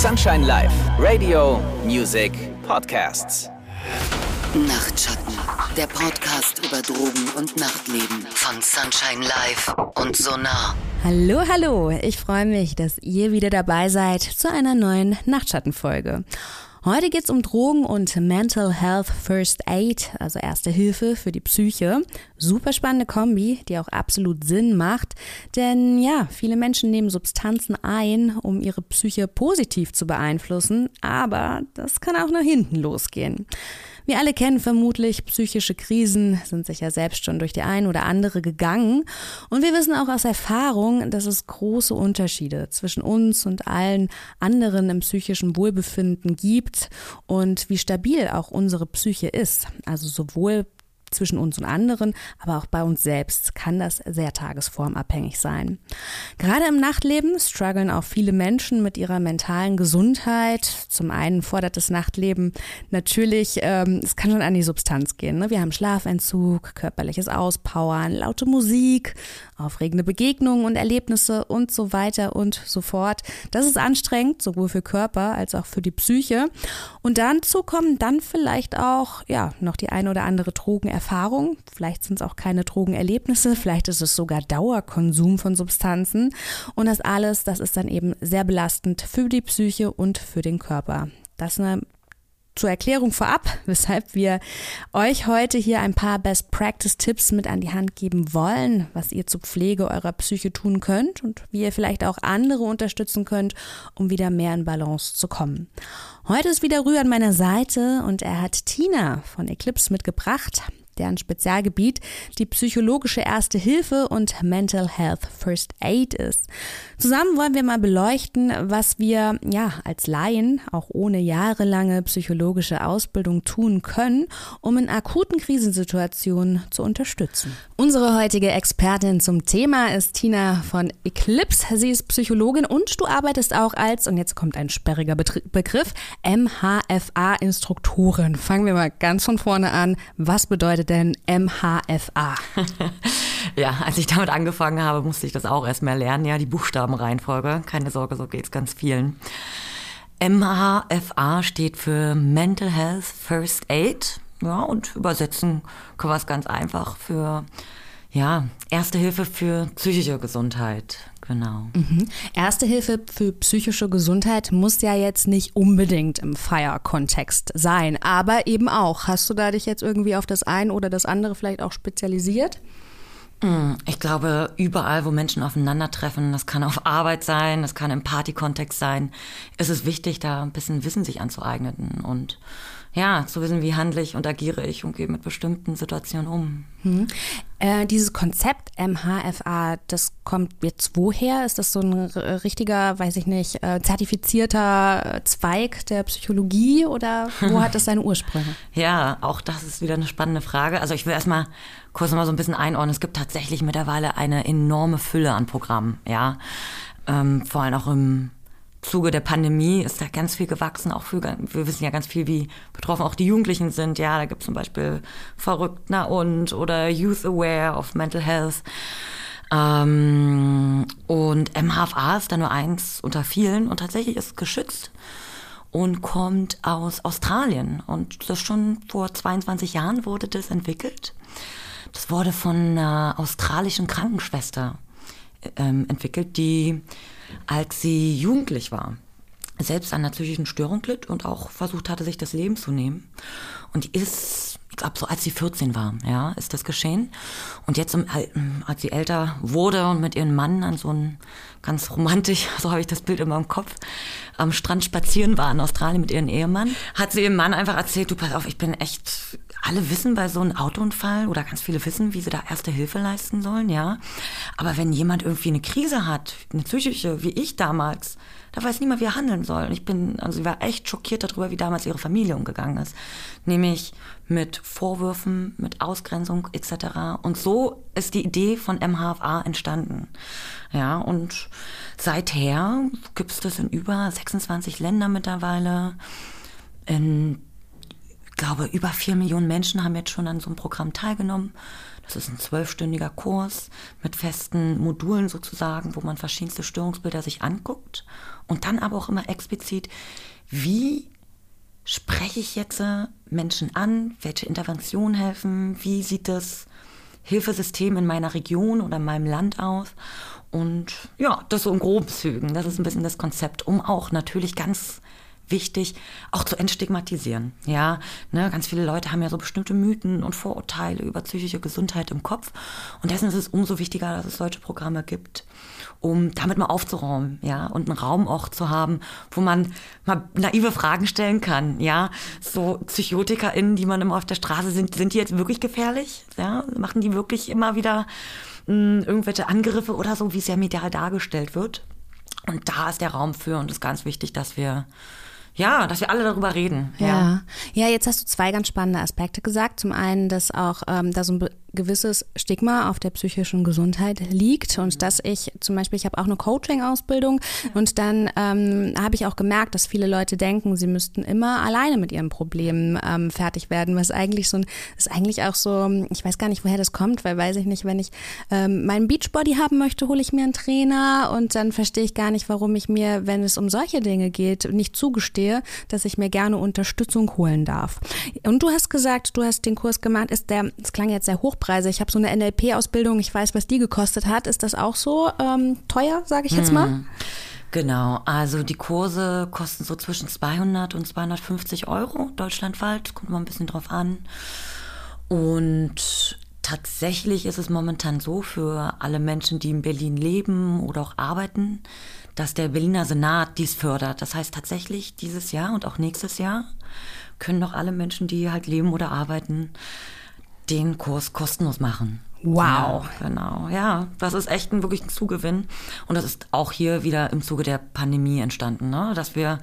Sunshine Live, Radio, Music, Podcasts. Nachtschatten, der Podcast über Drogen und Nachtleben von Sunshine Live und Sonar. Hallo, hallo, ich freue mich, dass ihr wieder dabei seid zu einer neuen Nachtschattenfolge. Heute geht's um Drogen und Mental Health First Aid, also Erste Hilfe für die Psyche. Super spannende Kombi, die auch absolut Sinn macht, denn ja, viele Menschen nehmen Substanzen ein, um ihre Psyche positiv zu beeinflussen, aber das kann auch nach hinten losgehen. Wir alle kennen vermutlich psychische Krisen, sind sicher selbst schon durch die ein oder andere gegangen. Und wir wissen auch aus Erfahrung, dass es große Unterschiede zwischen uns und allen anderen im psychischen Wohlbefinden gibt und wie stabil auch unsere Psyche ist. Also sowohl zwischen uns und anderen, aber auch bei uns selbst kann das sehr tagesformabhängig sein. Gerade im Nachtleben strugglen auch viele Menschen mit ihrer mentalen Gesundheit. Zum einen fordert das Nachtleben natürlich, ähm, es kann schon an die Substanz gehen. Ne? Wir haben Schlafentzug, körperliches Auspowern, laute Musik, aufregende Begegnungen und Erlebnisse und so weiter und so fort. Das ist anstrengend, sowohl für Körper als auch für die Psyche. Und dazu kommen dann vielleicht auch, ja, noch die eine oder andere Drogenerfahrung. Vielleicht sind es auch keine Drogenerlebnisse, vielleicht ist es sogar Dauerkonsum von Substanzen. Und das alles, das ist dann eben sehr belastend für die Psyche und für den Körper. Das ist eine zur Erklärung vorab, weshalb wir euch heute hier ein paar Best Practice Tipps mit an die Hand geben wollen, was ihr zur Pflege eurer Psyche tun könnt und wie ihr vielleicht auch andere unterstützen könnt, um wieder mehr in Balance zu kommen. Heute ist wieder Rü an meiner Seite und er hat Tina von Eclipse mitgebracht deren Spezialgebiet die psychologische Erste Hilfe und Mental Health First Aid ist. Zusammen wollen wir mal beleuchten, was wir ja als Laien auch ohne jahrelange psychologische Ausbildung tun können, um in akuten Krisensituationen zu unterstützen. Unsere heutige Expertin zum Thema ist Tina von Eclipse. Sie ist Psychologin und du arbeitest auch als, und jetzt kommt ein sperriger Begriff, MHFA-Instruktorin. Fangen wir mal ganz von vorne an. Was bedeutet denn MHFA? ja, als ich damit angefangen habe, musste ich das auch erstmal lernen. Ja, die Buchstabenreihenfolge. Keine Sorge, so geht es ganz vielen. MHFA steht für Mental Health First Aid. Ja, und übersetzen können wir es ganz einfach für ja, Erste Hilfe für psychische Gesundheit. Genau. Mhm. Erste Hilfe für psychische Gesundheit muss ja jetzt nicht unbedingt im Fire-Kontext sein, aber eben auch. Hast du da dich jetzt irgendwie auf das eine oder das andere vielleicht auch spezialisiert? Mm, ich glaube, überall, wo Menschen aufeinandertreffen, das kann auf Arbeit sein, das kann im Partykontext sein, ist es wichtig, da ein bisschen Wissen sich anzueignen und ja, zu wissen, wie handle ich und agiere ich und gehe mit bestimmten Situationen um. Hm. Äh, dieses Konzept MHFA, das kommt jetzt woher? Ist das so ein richtiger, weiß ich nicht, äh, zertifizierter Zweig der Psychologie oder wo hat das seine Ursprünge? ja, auch das ist wieder eine spannende Frage. Also ich will erstmal kurz mal so ein bisschen einordnen. Es gibt tatsächlich mittlerweile eine enorme Fülle an Programmen, ja. Ähm, vor allem auch im Zuge der Pandemie ist da ganz viel gewachsen, auch für, wir wissen ja ganz viel, wie betroffen auch die Jugendlichen sind. Ja, da gibt es zum Beispiel Verrückt, na und oder Youth Aware of Mental Health. Ähm, und MHFA ist da nur eins unter vielen und tatsächlich ist geschützt und kommt aus Australien. Und das schon vor 22 Jahren wurde das entwickelt. Das wurde von einer australischen Krankenschwester ähm, entwickelt, die als sie jugendlich war, selbst an einer psychischen Störung litt und auch versucht hatte, sich das Leben zu nehmen. Und ist, ich glaube, so als sie 14 war, ja, ist das geschehen. Und jetzt, als sie älter wurde und mit ihrem Mann an so einem ganz romantisch, so habe ich das Bild immer im Kopf, am Strand spazieren war in Australien mit ihrem Ehemann, hat sie ihrem Mann einfach erzählt, du pass auf, ich bin echt alle wissen bei so einem Autounfall oder ganz viele wissen, wie sie da erste Hilfe leisten sollen, ja. Aber wenn jemand irgendwie eine Krise hat, eine psychische, wie ich damals, da weiß niemand, wie er handeln soll. Ich bin, also sie war echt schockiert darüber, wie damals ihre Familie umgegangen ist. Nämlich mit Vorwürfen, mit Ausgrenzung etc. Und so ist die Idee von MHFA entstanden. Ja, und seither gibt es das in über 26 Ländern mittlerweile. In glaube, über vier Millionen Menschen haben jetzt schon an so einem Programm teilgenommen. Das ist ein zwölfstündiger Kurs mit festen Modulen sozusagen, wo man verschiedenste Störungsbilder sich anguckt. Und dann aber auch immer explizit, wie spreche ich jetzt Menschen an? Welche Interventionen helfen? Wie sieht das Hilfesystem in meiner Region oder in meinem Land aus? Und ja, das so in groben Zügen. Das ist ein bisschen das Konzept, um auch natürlich ganz wichtig, auch zu entstigmatisieren. Ja, ne, ganz viele Leute haben ja so bestimmte Mythen und Vorurteile über psychische Gesundheit im Kopf. Und dessen ist es umso wichtiger, dass es solche Programme gibt, um damit mal aufzuräumen, ja, und einen Raum auch zu haben, wo man mal naive Fragen stellen kann, ja. So PsychotikerInnen, die man immer auf der Straße sind, sind die jetzt wirklich gefährlich? Ja, machen die wirklich immer wieder mh, irgendwelche Angriffe oder so, wie es ja medial dargestellt wird? Und da ist der Raum für und es ist ganz wichtig, dass wir ja, dass wir alle darüber reden. Ja. ja. ja, jetzt hast du zwei ganz spannende Aspekte gesagt. Zum einen, dass auch ähm, da so ein gewisses Stigma auf der psychischen Gesundheit liegt und dass ich zum Beispiel, ich habe auch eine Coaching-Ausbildung und dann ähm, habe ich auch gemerkt, dass viele Leute denken, sie müssten immer alleine mit ihren Problemen ähm, fertig werden, was eigentlich so ein, ist eigentlich auch so, ich weiß gar nicht, woher das kommt, weil weiß ich nicht, wenn ich ähm, meinen Beachbody haben möchte, hole ich mir einen Trainer und dann verstehe ich gar nicht, warum ich mir, wenn es um solche Dinge geht, nicht zugestehe, dass ich mir gerne Unterstützung holen darf. Und du hast gesagt, du hast den Kurs gemacht, ist der, das klang jetzt sehr hoch Hochpreise. Ich habe so eine NLP-Ausbildung, ich weiß, was die gekostet hat. Ist das auch so ähm, teuer, sage ich jetzt mal? Hm. Genau, also die Kurse kosten so zwischen 200 und 250 Euro deutschlandweit, kommt mal ein bisschen drauf an. Und tatsächlich ist es momentan so für alle Menschen, die in Berlin leben oder auch arbeiten, dass der Berliner Senat dies fördert. Das heißt tatsächlich dieses Jahr und auch nächstes Jahr können doch alle Menschen, die halt leben oder arbeiten, den Kurs kostenlos machen. Wow. Ja, genau, ja. Das ist echt ein wirklich ein Zugewinn. Und das ist auch hier wieder im Zuge der Pandemie entstanden, ne? dass wir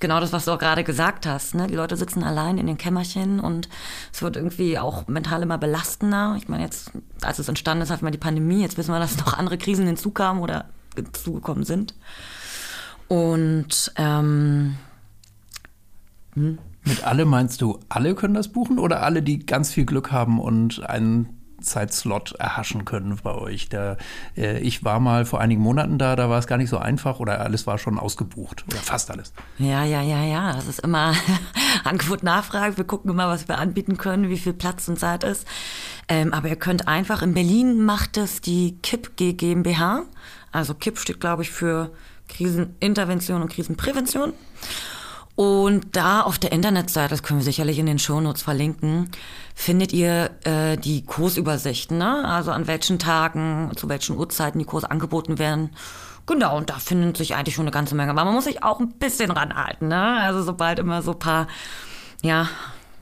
genau das, was du auch gerade gesagt hast. Ne? Die Leute sitzen allein in den Kämmerchen und es wird irgendwie auch mental immer belastender. Ich meine, jetzt, als es entstanden ist, hatten wir die Pandemie. Jetzt wissen wir, dass noch andere Krisen hinzukamen oder hinzugekommen sind. Und ähm, hm? Mit alle meinst du, alle können das buchen oder alle, die ganz viel Glück haben und einen Zeitslot erhaschen können bei euch. Da, äh, ich war mal vor einigen Monaten da, da war es gar nicht so einfach oder alles war schon ausgebucht oder fast alles. Ja, ja, ja, ja. Das ist immer Angebot, Nachfrage. Wir gucken immer, was wir anbieten können, wie viel Platz und Zeit ist. Ähm, aber ihr könnt einfach, in Berlin macht es die KIP GmbH. Also KIP steht, glaube ich, für Krisenintervention und Krisenprävention. Und da auf der Internetseite, das können wir sicherlich in den Shownotes verlinken, findet ihr äh, die Kursübersichten, ne? also an welchen Tagen, zu welchen Uhrzeiten die Kurse angeboten werden. Genau, und da findet sich eigentlich schon eine ganze Menge. Aber man muss sich auch ein bisschen ranhalten. Ne? Also sobald immer so ein paar, ja,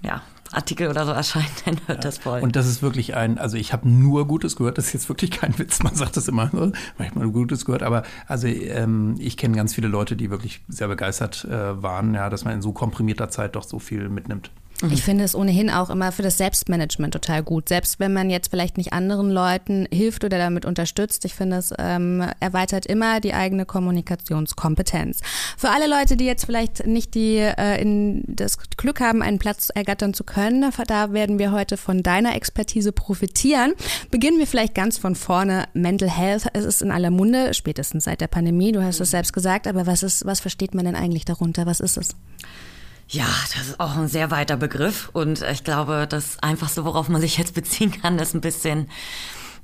ja, Artikel oder so erscheint, dann hört ja. das voll. Und das ist wirklich ein, also ich habe nur Gutes gehört, das ist jetzt wirklich kein Witz, man sagt das immer, manchmal Gutes gehört, aber also ähm, ich kenne ganz viele Leute, die wirklich sehr begeistert äh, waren, ja, dass man in so komprimierter Zeit doch so viel mitnimmt. Mhm. Ich finde es ohnehin auch immer für das Selbstmanagement total gut. Selbst wenn man jetzt vielleicht nicht anderen Leuten hilft oder damit unterstützt, ich finde es ähm, erweitert immer die eigene Kommunikationskompetenz. Für alle Leute, die jetzt vielleicht nicht die, äh, in das Glück haben, einen Platz ergattern zu können, da werden wir heute von deiner Expertise profitieren. Beginnen wir vielleicht ganz von vorne. Mental Health, es ist in aller Munde, spätestens seit der Pandemie. Du hast es selbst gesagt, aber was ist, was versteht man denn eigentlich darunter? Was ist es? Ja, das ist auch ein sehr weiter Begriff und ich glaube, das Einfachste, worauf man sich jetzt beziehen kann, ist ein bisschen,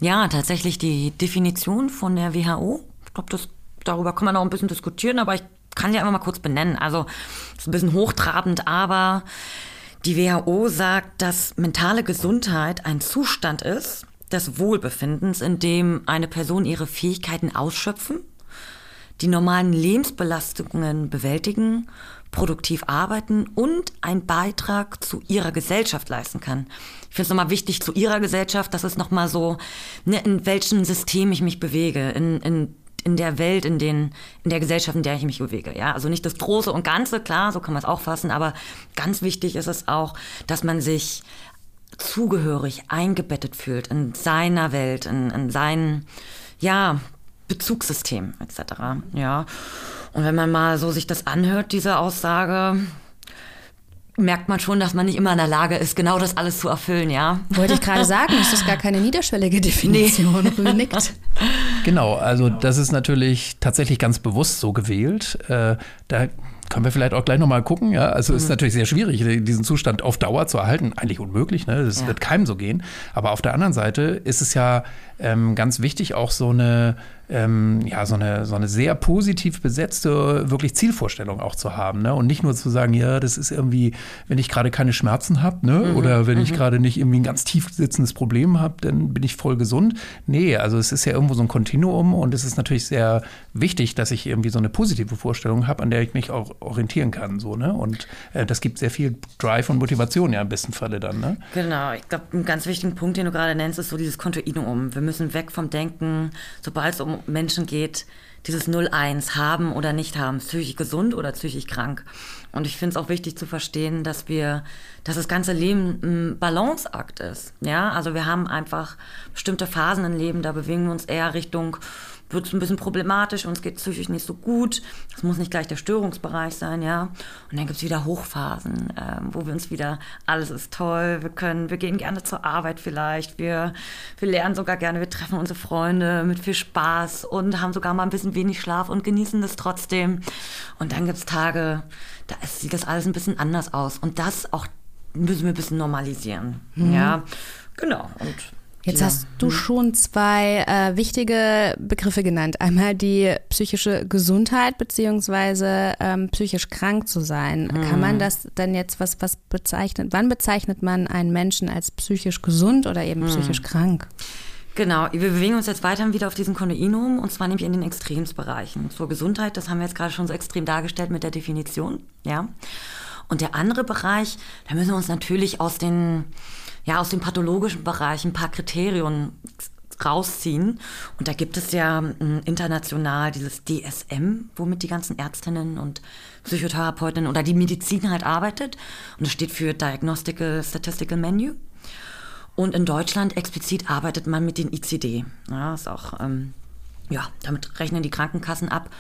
ja, tatsächlich die Definition von der WHO. Ich glaube, das, darüber kann man auch ein bisschen diskutieren, aber ich kann sie einfach mal kurz benennen. Also, ist ein bisschen hochtrabend, aber die WHO sagt, dass mentale Gesundheit ein Zustand ist des Wohlbefindens, in dem eine Person ihre Fähigkeiten ausschöpfen, die normalen Lebensbelastungen bewältigen produktiv arbeiten und einen Beitrag zu ihrer Gesellschaft leisten kann. Ich finde es nochmal wichtig zu ihrer Gesellschaft, das ist nochmal so, ne, in welchem System ich mich bewege, in, in, in der Welt, in, den, in der Gesellschaft, in der ich mich bewege. Ja? Also nicht das Große und Ganze, klar, so kann man es auch fassen, aber ganz wichtig ist es auch, dass man sich zugehörig eingebettet fühlt in seiner Welt, in, in sein, ja, Bezugssystem etc. Ja. Und wenn man mal so sich das anhört, diese Aussage, merkt man schon, dass man nicht immer in der Lage ist, genau das alles zu erfüllen, ja. Wollte ich gerade sagen, das ist gar keine niederschwellige Definition. Nee. nickt. Genau, also das ist natürlich tatsächlich ganz bewusst so gewählt. Äh, da können wir vielleicht auch gleich nochmal gucken. Ja, also mhm. ist natürlich sehr schwierig, diesen Zustand auf Dauer zu erhalten. Eigentlich unmöglich. Ne? Das ja. wird keinem so gehen. Aber auf der anderen Seite ist es ja ähm, ganz wichtig, auch so eine ähm, ja, so eine, so eine sehr positiv besetzte, wirklich Zielvorstellung auch zu haben. Ne? Und nicht nur zu sagen, ja, das ist irgendwie, wenn ich gerade keine Schmerzen habe, ne? Mhm, oder wenn mhm. ich gerade nicht irgendwie ein ganz tief sitzendes Problem habe, dann bin ich voll gesund. Nee, also es ist ja irgendwo so ein Kontinuum und es ist natürlich sehr wichtig, dass ich irgendwie so eine positive Vorstellung habe, an der ich mich auch orientieren kann. So, ne? Und äh, das gibt sehr viel Drive und Motivation ja im besten Falle dann. Ne? Genau, ich glaube, ein ganz wichtiger Punkt, den du gerade nennst, ist so dieses Kontinuum. Wir müssen weg vom Denken, sobald es um Menschen geht, dieses 0-1 haben oder nicht haben, psychisch gesund oder psychisch krank. Und ich finde es auch wichtig zu verstehen, dass wir, dass das ganze Leben ein Balanceakt ist. Ja, also wir haben einfach bestimmte Phasen im Leben, da bewegen wir uns eher Richtung wird es ein bisschen problematisch, uns geht psychisch nicht so gut. Das muss nicht gleich der Störungsbereich sein, ja. Und dann gibt es wieder Hochphasen, äh, wo wir uns wieder, alles ist toll, wir können, wir gehen gerne zur Arbeit vielleicht, wir, wir lernen sogar gerne, wir treffen unsere Freunde mit viel Spaß und haben sogar mal ein bisschen wenig Schlaf und genießen das trotzdem. Und dann gibt es Tage, da sieht das alles ein bisschen anders aus. Und das auch müssen wir ein bisschen normalisieren, mhm. ja. Genau. Und Jetzt hast du hm. schon zwei äh, wichtige Begriffe genannt. Einmal die psychische Gesundheit beziehungsweise ähm, psychisch krank zu sein. Mhm. Kann man hm. das dann jetzt was was bezeichnet? Wann bezeichnet man einen Menschen als psychisch gesund oder eben mhm. psychisch krank? Genau, wir bewegen uns jetzt weiter wieder auf diesen Kontinuum und zwar nämlich in den Extremsbereichen. Zur Gesundheit, das haben wir jetzt gerade schon so extrem dargestellt mit der Definition, ja. Und der andere Bereich, da müssen wir uns natürlich aus den ja, aus dem pathologischen Bereich ein paar Kriterien rausziehen. Und da gibt es ja hm, international dieses DSM, womit die ganzen Ärztinnen und Psychotherapeutinnen oder die Medizin halt arbeitet. Und das steht für Diagnostical Statistical Menu. Und in Deutschland explizit arbeitet man mit den ICD. Ja, ist auch, ähm, ja, damit rechnen die Krankenkassen ab.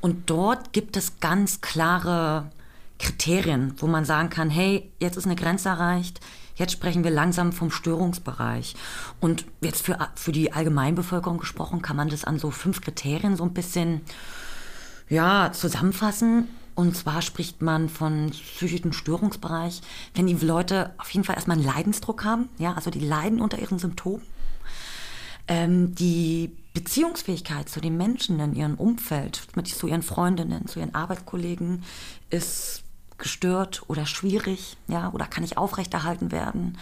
Und dort gibt es ganz klare Kriterien, wo man sagen kann, hey, jetzt ist eine Grenze erreicht, Jetzt sprechen wir langsam vom Störungsbereich. Und jetzt für, für die Allgemeinbevölkerung gesprochen, kann man das an so fünf Kriterien so ein bisschen ja, zusammenfassen. Und zwar spricht man von psychischen Störungsbereich, wenn die Leute auf jeden Fall erstmal einen Leidensdruck haben, ja, also die leiden unter ihren Symptomen. Ähm, die Beziehungsfähigkeit zu den Menschen in ihrem Umfeld, zu ihren Freundinnen, zu ihren Arbeitskollegen, ist gestört oder schwierig, ja, oder kann nicht aufrechterhalten werden.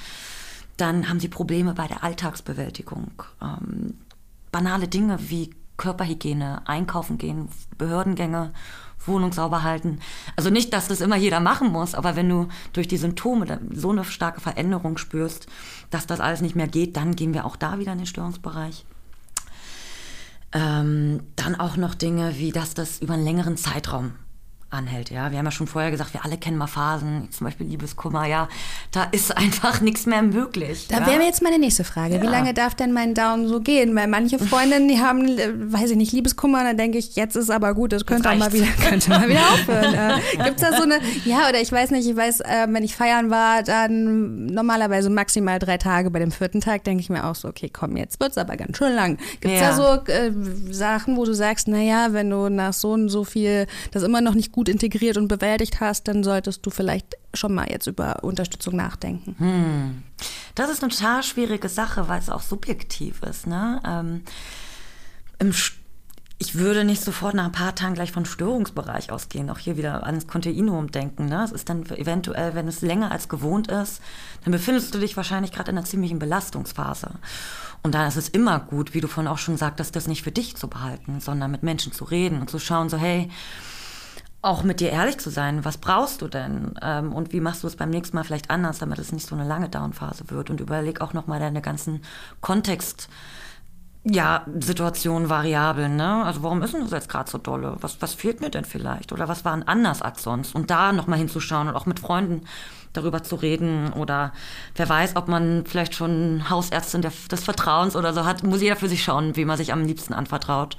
Dann haben sie Probleme bei der Alltagsbewältigung. Ähm, banale Dinge wie Körperhygiene, einkaufen gehen, Behördengänge, Wohnung sauber halten. Also nicht, dass das immer jeder machen muss, aber wenn du durch die Symptome so eine starke Veränderung spürst, dass das alles nicht mehr geht, dann gehen wir auch da wieder in den Störungsbereich. Ähm, dann auch noch Dinge wie, dass das über einen längeren Zeitraum anhält. Ja, wir haben ja schon vorher gesagt, wir alle kennen mal Phasen, zum Beispiel Liebeskummer. Ja, da ist einfach nichts mehr möglich. Da ja? wäre jetzt meine nächste Frage. Ja. Wie lange darf denn mein Daumen so gehen? Weil manche Freundinnen, die haben, äh, weiß ich nicht, Liebeskummer, dann denke ich, jetzt ist aber gut, das könnte auch mal wieder, könnte mal wieder aufhören. Äh, Gibt es da so eine, ja, oder ich weiß nicht, ich weiß, äh, wenn ich feiern war, dann normalerweise maximal drei Tage. Bei dem vierten Tag denke ich mir auch so, okay, komm, jetzt wird es aber ganz schön lang. Gibt es ja. da so äh, Sachen, wo du sagst, naja, wenn du nach so und so viel das immer noch nicht gut gut integriert und bewältigt hast, dann solltest du vielleicht schon mal jetzt über Unterstützung nachdenken. Hm. Das ist eine total schwierige Sache, weil es auch subjektiv ist. Ne? Ähm, ich würde nicht sofort nach ein paar Tagen gleich von Störungsbereich ausgehen, auch hier wieder ans Kontinuum denken. Ne? Es ist dann eventuell, wenn es länger als gewohnt ist, dann befindest du dich wahrscheinlich gerade in einer ziemlichen Belastungsphase. Und da ist es immer gut, wie du vorhin auch schon sagtest, das nicht für dich zu behalten, sondern mit Menschen zu reden und zu schauen, so hey, auch mit dir ehrlich zu sein. Was brauchst du denn? Ähm, und wie machst du es beim nächsten Mal vielleicht anders, damit es nicht so eine lange Downphase wird? Und überleg auch nochmal deine ganzen Kontext- ja, Situation, Variablen, ne? Also warum ist denn das jetzt gerade so dolle? Was, was fehlt mir denn vielleicht? Oder was war denn anders als sonst? Und da nochmal hinzuschauen und auch mit Freunden darüber zu reden oder wer weiß, ob man vielleicht schon Hausärztin des Vertrauens oder so hat, muss jeder für sich schauen, wie man sich am liebsten anvertraut.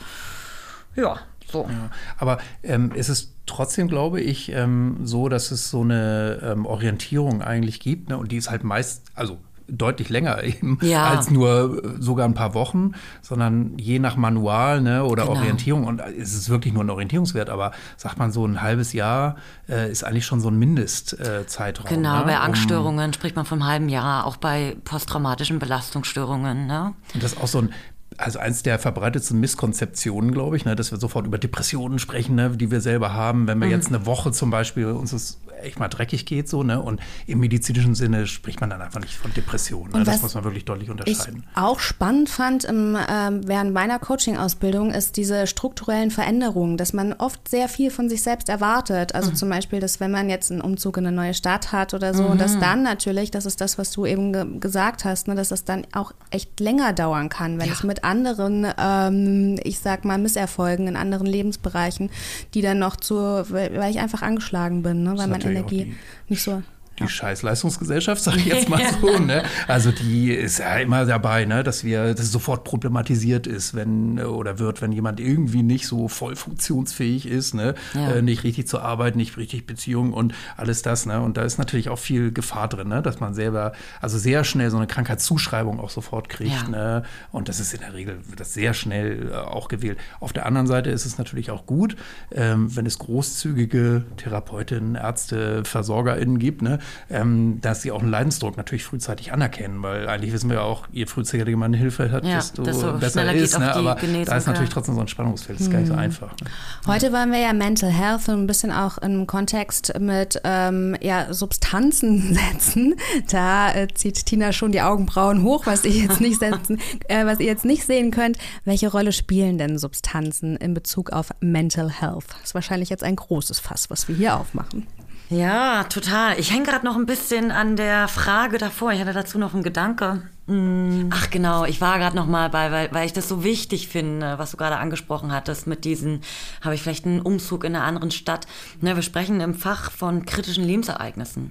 Ja, so. Ja, aber ähm, ist es trotzdem glaube ich ähm, so, dass es so eine ähm, Orientierung eigentlich gibt. Ne? Und die ist halt meist, also deutlich länger eben Ja. als nur äh, sogar ein paar Wochen, sondern je nach Manual ne, oder Genau. Orientierung. Und es ist wirklich nur ein Orientierungswert, aber sagt man so ein halbes Jahr äh, ist eigentlich schon so ein Mindestzeitraum. Äh, Genau, ne, bei um- Angststörungen spricht man vom halben Jahr, auch bei posttraumatischen Belastungsstörungen. Ne? Und das ist auch so ein, also eins der verbreitetsten Misskonzeptionen, glaube ich, ne, dass wir sofort über Depressionen sprechen, ne, die wir selber haben, Mhm. wenn wir jetzt eine Woche zum Beispiel uns es echt mal dreckig geht, so, ne? Und im medizinischen Sinne spricht man dann einfach nicht von Depressionen. Ne? Das was muss man wirklich deutlich Ich unterscheiden. auch spannend fand im, ähm, während meiner Coaching-Ausbildung ist diese strukturellen Veränderungen, dass man oft sehr viel von sich selbst erwartet. Also zum Beispiel, dass wenn man jetzt einen Umzug in eine neue Stadt hat oder so, und dass dann natürlich, das ist das, was du eben ge gesagt hast, ne, dass das dann auch echt länger dauern kann, wenn es mit anderen, ähm, ich sag mal, Misserfolgen in anderen Lebensbereichen, die dann noch zu, weil ich einfach angeschlagen bin, ne, weil natürlich auch Energie die- nicht so. Die Scheißleistungsgesellschaft, sage ich jetzt mal so. Ne? Also die ist ja immer dabei, ne? dass wir, dass es sofort problematisiert ist, wenn oder wird, wenn jemand irgendwie nicht so voll funktionsfähig ist, ne? Ja. Äh, nicht richtig zur Arbeit, nicht richtig Beziehung und alles das. Ne? Und da ist natürlich auch viel Gefahr drin, ne? dass man selber also sehr schnell so eine Krankheitszuschreibung auch sofort kriegt. Ja. Ne? Und das ist in der Regel wird das sehr schnell äh, auch gewählt. Auf der anderen Seite ist es natürlich auch gut, ähm, wenn es großzügige Therapeutinnen, Ärzte, VersorgerInnen gibt, ne? Ähm, dass sie auch einen Leidensdruck natürlich frühzeitig anerkennen, weil eigentlich wissen wir ja auch, je frühzeitiger man Hilfe hat, Ja, desto, desto besser schneller ist. geht Ne? Aber Genesung, da ist natürlich ja. trotzdem so ein Spannungsfeld, das ist gar nicht so einfach. Ne? Heute waren wir ja Mental Health ein bisschen auch im Kontext mit ähm, ja, Substanzen setzen. Da äh, zieht Tina schon die Augenbrauen hoch, was ihr jetzt nicht setzen, äh, was ihr jetzt nicht sehen könnt. Welche Rolle spielen denn Substanzen in Bezug auf Mental Health? Das ist wahrscheinlich jetzt ein großes Fass, was wir hier aufmachen. Ja, total. Ich hänge gerade noch ein bisschen an der Frage davor. Ich hatte dazu noch einen Gedanke. Hm. Ach genau, ich war gerade noch mal bei, weil, weil ich das so wichtig finde, was du gerade angesprochen hattest mit diesen, habe ich vielleicht einen Umzug in einer anderen Stadt. Ne, wir sprechen im Fach von kritischen Lebensereignissen.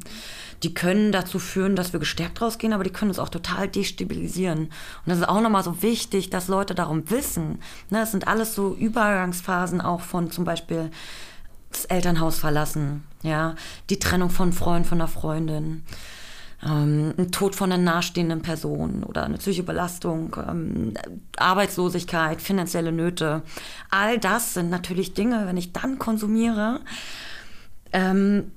Die können dazu führen, dass wir gestärkt rausgehen, aber die können uns auch total destabilisieren. Und das ist auch nochmal so wichtig, dass Leute darum wissen. Ne, es sind alles so Übergangsphasen auch von zum Beispiel das Elternhaus verlassen, ja, die Trennung von Freund, von einer Freundin, ähm, ein Tod von einer nahestehenden Person oder eine psychische Belastung, ähm, Arbeitslosigkeit, finanzielle Nöte. All das sind natürlich Dinge, wenn ich dann konsumiere, ähm,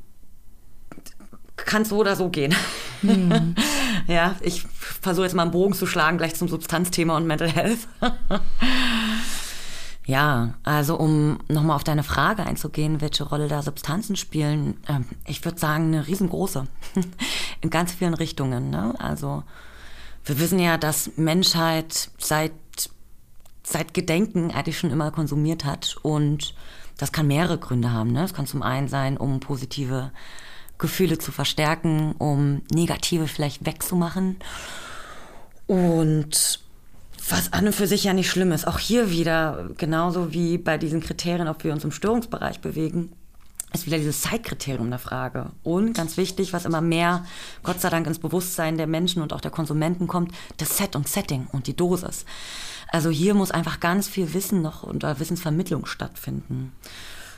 kann es so oder so gehen. ja, ich versuche jetzt mal einen Bogen zu schlagen, gleich zum Substanzthema und Mental Health. Ja, also um nochmal auf deine Frage einzugehen, welche Rolle da Substanzen spielen, ähm, ich würde sagen, eine riesengroße. In ganz vielen Richtungen. Ne? Also wir wissen ja, dass Menschheit seit, seit Gedenken eigentlich schon immer konsumiert hat und das kann mehrere Gründe haben. Ne? Es kann zum einen sein, um positive Gefühle zu verstärken, um negative vielleicht wegzumachen und was an und für sich ja nicht schlimm ist. Auch hier wieder, genauso wie bei diesen Kriterien, ob wir uns im Störungsbereich bewegen, ist wieder dieses Zeitkriterium der Frage. Und ganz wichtig, was immer mehr, Gott sei Dank, ins Bewusstsein der Menschen und auch der Konsumenten kommt, das Set und Setting und die Dosis. Also hier muss einfach ganz viel Wissen noch unter Wissensvermittlung stattfinden.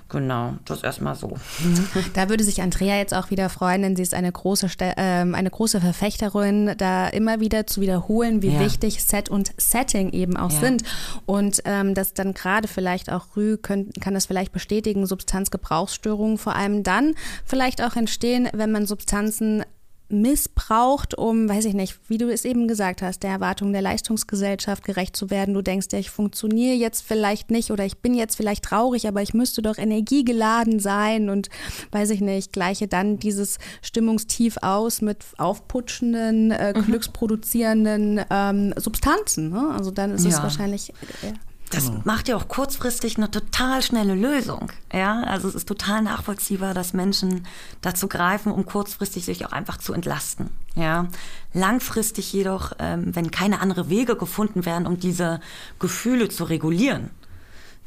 Genau, das erstmal so. Da würde sich Andrea jetzt auch wieder freuen, denn sie ist eine große, Ste- ähm, eine große Verfechterin, da immer wieder zu wiederholen, wie Ja. wichtig Set und Setting eben auch Ja. sind. Und ähm, das dann gerade vielleicht auch Rü können, kann das vielleicht bestätigen, Substanzgebrauchsstörungen vor allem dann vielleicht auch entstehen, wenn man Substanzen missbraucht, um, weiß ich nicht, wie du es eben gesagt hast, der Erwartung der Leistungsgesellschaft gerecht zu werden. Du denkst ja, ich funktioniere jetzt vielleicht nicht oder ich bin jetzt vielleicht traurig, aber ich müsste doch energiegeladen sein und weiß ich nicht, gleiche dann dieses Stimmungstief aus mit aufputschenden, äh, glücksproduzierenden ähm, Substanzen. Ne? Also dann ist es Ja. wahrscheinlich. Äh, Das macht ja auch kurzfristig eine total schnelle Lösung. Ja, also es ist total nachvollziehbar, dass Menschen dazu greifen, um kurzfristig sich auch einfach zu entlasten. Ja, langfristig jedoch, ähm, wenn keine andere Wege gefunden werden, um diese Gefühle zu regulieren,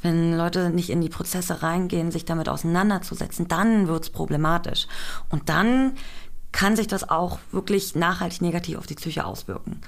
wenn Leute nicht in die Prozesse reingehen, sich damit auseinanderzusetzen, dann wird's problematisch. Und dann kann sich das auch wirklich nachhaltig negativ auf die Psyche auswirken.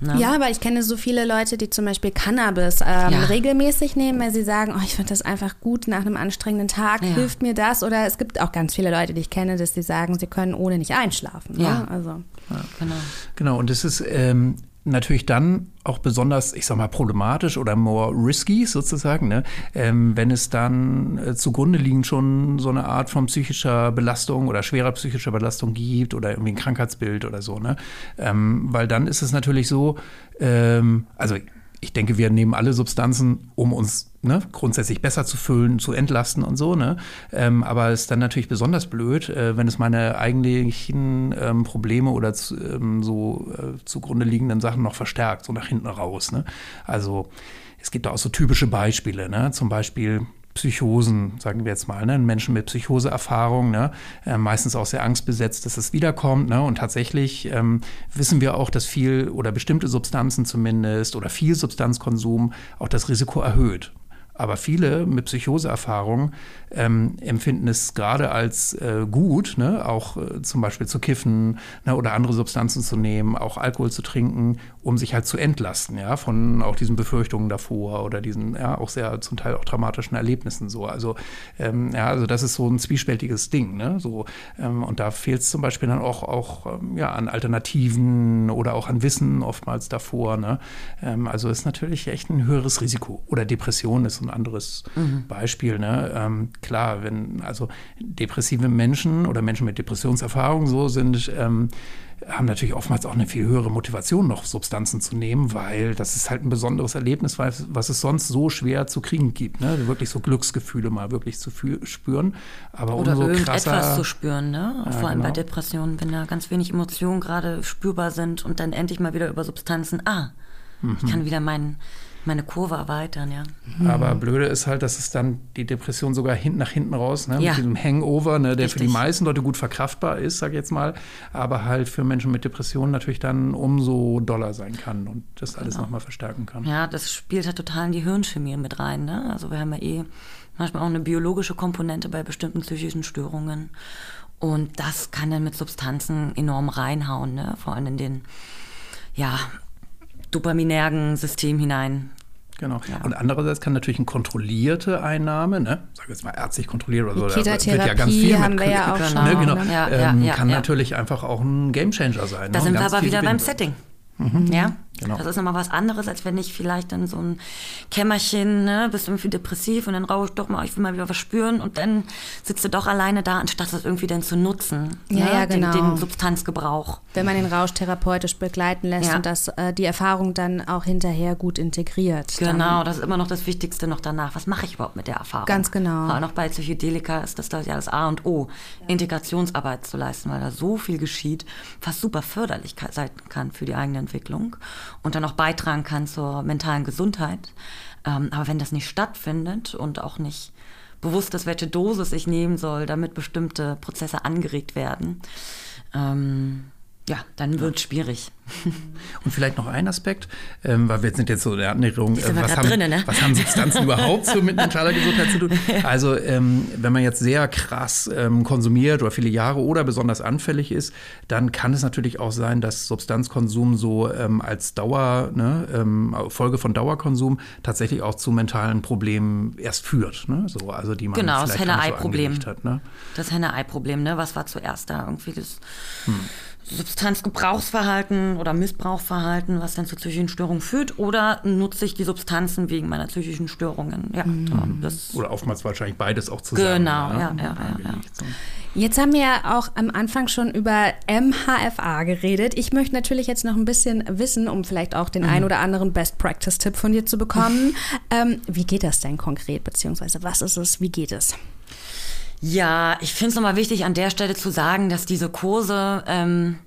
Ne? Ja, aber ich kenne so viele Leute, die zum Beispiel Cannabis ähm, ja. regelmäßig nehmen, weil sie sagen, oh, ich finde das einfach gut nach einem anstrengenden Tag, ja. hilft mir das. Oder es gibt auch ganz viele Leute, die ich kenne, dass sie sagen, sie können ohne nicht einschlafen. Ne? Ja, also. Ja. Genau. Genau, und es ist ähm, natürlich dann auch besonders, ich sag mal, problematisch oder more risky sozusagen, ne? ähm, wenn es dann äh, zugrunde liegend schon so eine Art von psychischer Belastung oder schwerer psychischer Belastung gibt oder irgendwie ein Krankheitsbild oder so. Ne? Ähm, weil dann ist es natürlich so, ähm, also ich denke, wir nehmen alle Substanzen, um uns ne, grundsätzlich besser zu füllen, zu entlasten und so. Ne? Ähm, aber es ist dann natürlich besonders blöd, äh, wenn es meine eigentlichen ähm, Probleme oder zu, ähm, so äh, zugrunde liegenden Sachen noch verstärkt, so nach hinten raus. Ne? Also es gibt da auch so typische Beispiele, ne? zum Beispiel Psychosen, sagen wir jetzt mal, ne? Menschen mit Psychoseerfahrung, ne? Äh, meistens auch sehr angstbesetzt, dass es wiederkommt. Ne? Und tatsächlich ähm, wissen wir auch, dass viel oder bestimmte Substanzen zumindest oder viel Substanzkonsum auch das Risiko erhöht. Aber viele mit Psychoseerfahrung ähm, empfinden es gerade als äh, gut, ne? auch äh, zum Beispiel zu kiffen ne? oder andere Substanzen zu nehmen, auch Alkohol zu trinken, um sich halt zu entlasten, ja, von auch diesen Befürchtungen davor oder diesen, ja, auch sehr zum Teil auch dramatischen Erlebnissen so. Also, ähm, ja, also das ist so ein zwiespältiges Ding, ne? So, ähm, und da fehlt es zum Beispiel dann auch, auch ähm, ja, an Alternativen oder auch an Wissen oftmals davor, ne? Ähm, also ist natürlich echt ein höheres Risiko. Oder Depression ist ein anderes mhm. Beispiel, ne? Ähm, klar, wenn also depressive Menschen oder Menschen mit Depressionserfahrung so sind, ähm, haben natürlich oftmals auch eine viel höhere Motivation, noch Substanzen zu nehmen, weil das ist halt ein besonderes Erlebnis, was, was es sonst so schwer zu kriegen gibt. Ne? Wirklich so Glücksgefühle mal wirklich zu spüren. Aber Oder umso irgendetwas krasser, zu spüren, ne? Ja, Vor allem genau. bei Depressionen, wenn da ganz wenig Emotionen gerade spürbar sind und dann endlich mal wieder über Substanzen, ah, mhm. ich kann wieder meinen meine Kurve erweitern, ja. Aber blöde ist halt, dass es dann die Depression sogar hinten nach hinten raus, ne, ja. mit diesem Hangover, ne, der Richtig. für die meisten Leute gut verkraftbar ist, sag ich jetzt mal, aber halt für Menschen mit Depressionen natürlich dann umso doller sein kann und das alles genau. nochmal verstärken kann. Ja, das spielt halt total in die Hirnchemie mit rein. Ne? Also wir haben ja eh manchmal auch eine biologische Komponente bei bestimmten psychischen Störungen. Und das kann dann mit Substanzen enorm reinhauen, ne? vor allem in den ja, dopaminergen System hinein. Genau. Ja. Und andererseits kann natürlich eine kontrollierte Einnahme, ne, sag jetzt mal ärztlich kontrolliert oder so, da wird ja ganz viel haben mit, wir ja auch schon. Ne, genau, ja, ähm, kann natürlich einfach auch ein Gamechanger sein. Da ne, sind wir aber wieder beim Setting. Mhm. Ja, genau. Das ist nochmal was anderes, als wenn ich vielleicht in so ein Kämmerchen, ne, bist irgendwie depressiv und dann rauche ich doch mal, ich will mal wieder was spüren und dann sitzt du doch alleine da, anstatt das irgendwie dann zu nutzen. Ja, ne, ja genau. Den, den, Substanzgebrauch. Wenn man den Rausch therapeutisch begleiten lässt ja. und das, äh, die Erfahrung dann auch hinterher gut integriert. Genau, das ist immer noch das Wichtigste noch danach. Was mache ich überhaupt mit der Erfahrung? Ganz genau. Auch noch bei Psychedelika ist das, das ja das A und O, Integrationsarbeit zu leisten, weil da so viel geschieht, was super förderlich sein kann für die eigene Entwicklung und dann auch beitragen kann zur mentalen Gesundheit. Ähm, aber wenn das nicht stattfindet und auch nicht bewusst ist, welche Dosis ich nehmen soll, damit bestimmte Prozesse angeregt werden, ähm, ja, dann wird es schwierig. Und vielleicht noch ein Aspekt, ähm, weil wir sind jetzt so in der Annäherung, äh, was, haben, drinne, ne? was haben Substanzen überhaupt so mit mentaler Gesundheit zu tun? Also ähm, wenn man jetzt sehr krass ähm, konsumiert oder viele Jahre oder besonders anfällig ist, dann kann es natürlich auch sein, dass Substanzkonsum so ähm, als Dauer, ne, ähm, Folge von Dauerkonsum tatsächlich auch zu mentalen Problemen erst führt. Ne? So, also die man genau, das Henne-Ei-Problem. So ne? Das Henne-Ei-Problem, ne? Was war zuerst da? Irgendwie das. Hm Substanzgebrauchsverhalten oder Missbrauchverhalten, was dann zu psychischen Störungen führt, oder nutze ich die Substanzen wegen meiner psychischen Störungen? Ja, mhm. oder oftmals wahrscheinlich beides auch zusammen. Genau, ja, ja, ja. ja, Jetzt haben wir ja auch am Anfang schon über MHFA geredet. Ich möchte natürlich jetzt noch ein bisschen wissen, um vielleicht auch den mhm. ein oder anderen Best Practice-Tipp von dir zu bekommen. ähm, wie geht das denn konkret, beziehungsweise was ist es, wie geht es? Ja, ich finde es nochmal wichtig, an der Stelle zu sagen, dass diese Kurse ähm,